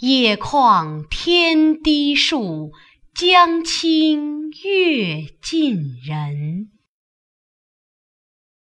野旷天低树，江清月近人。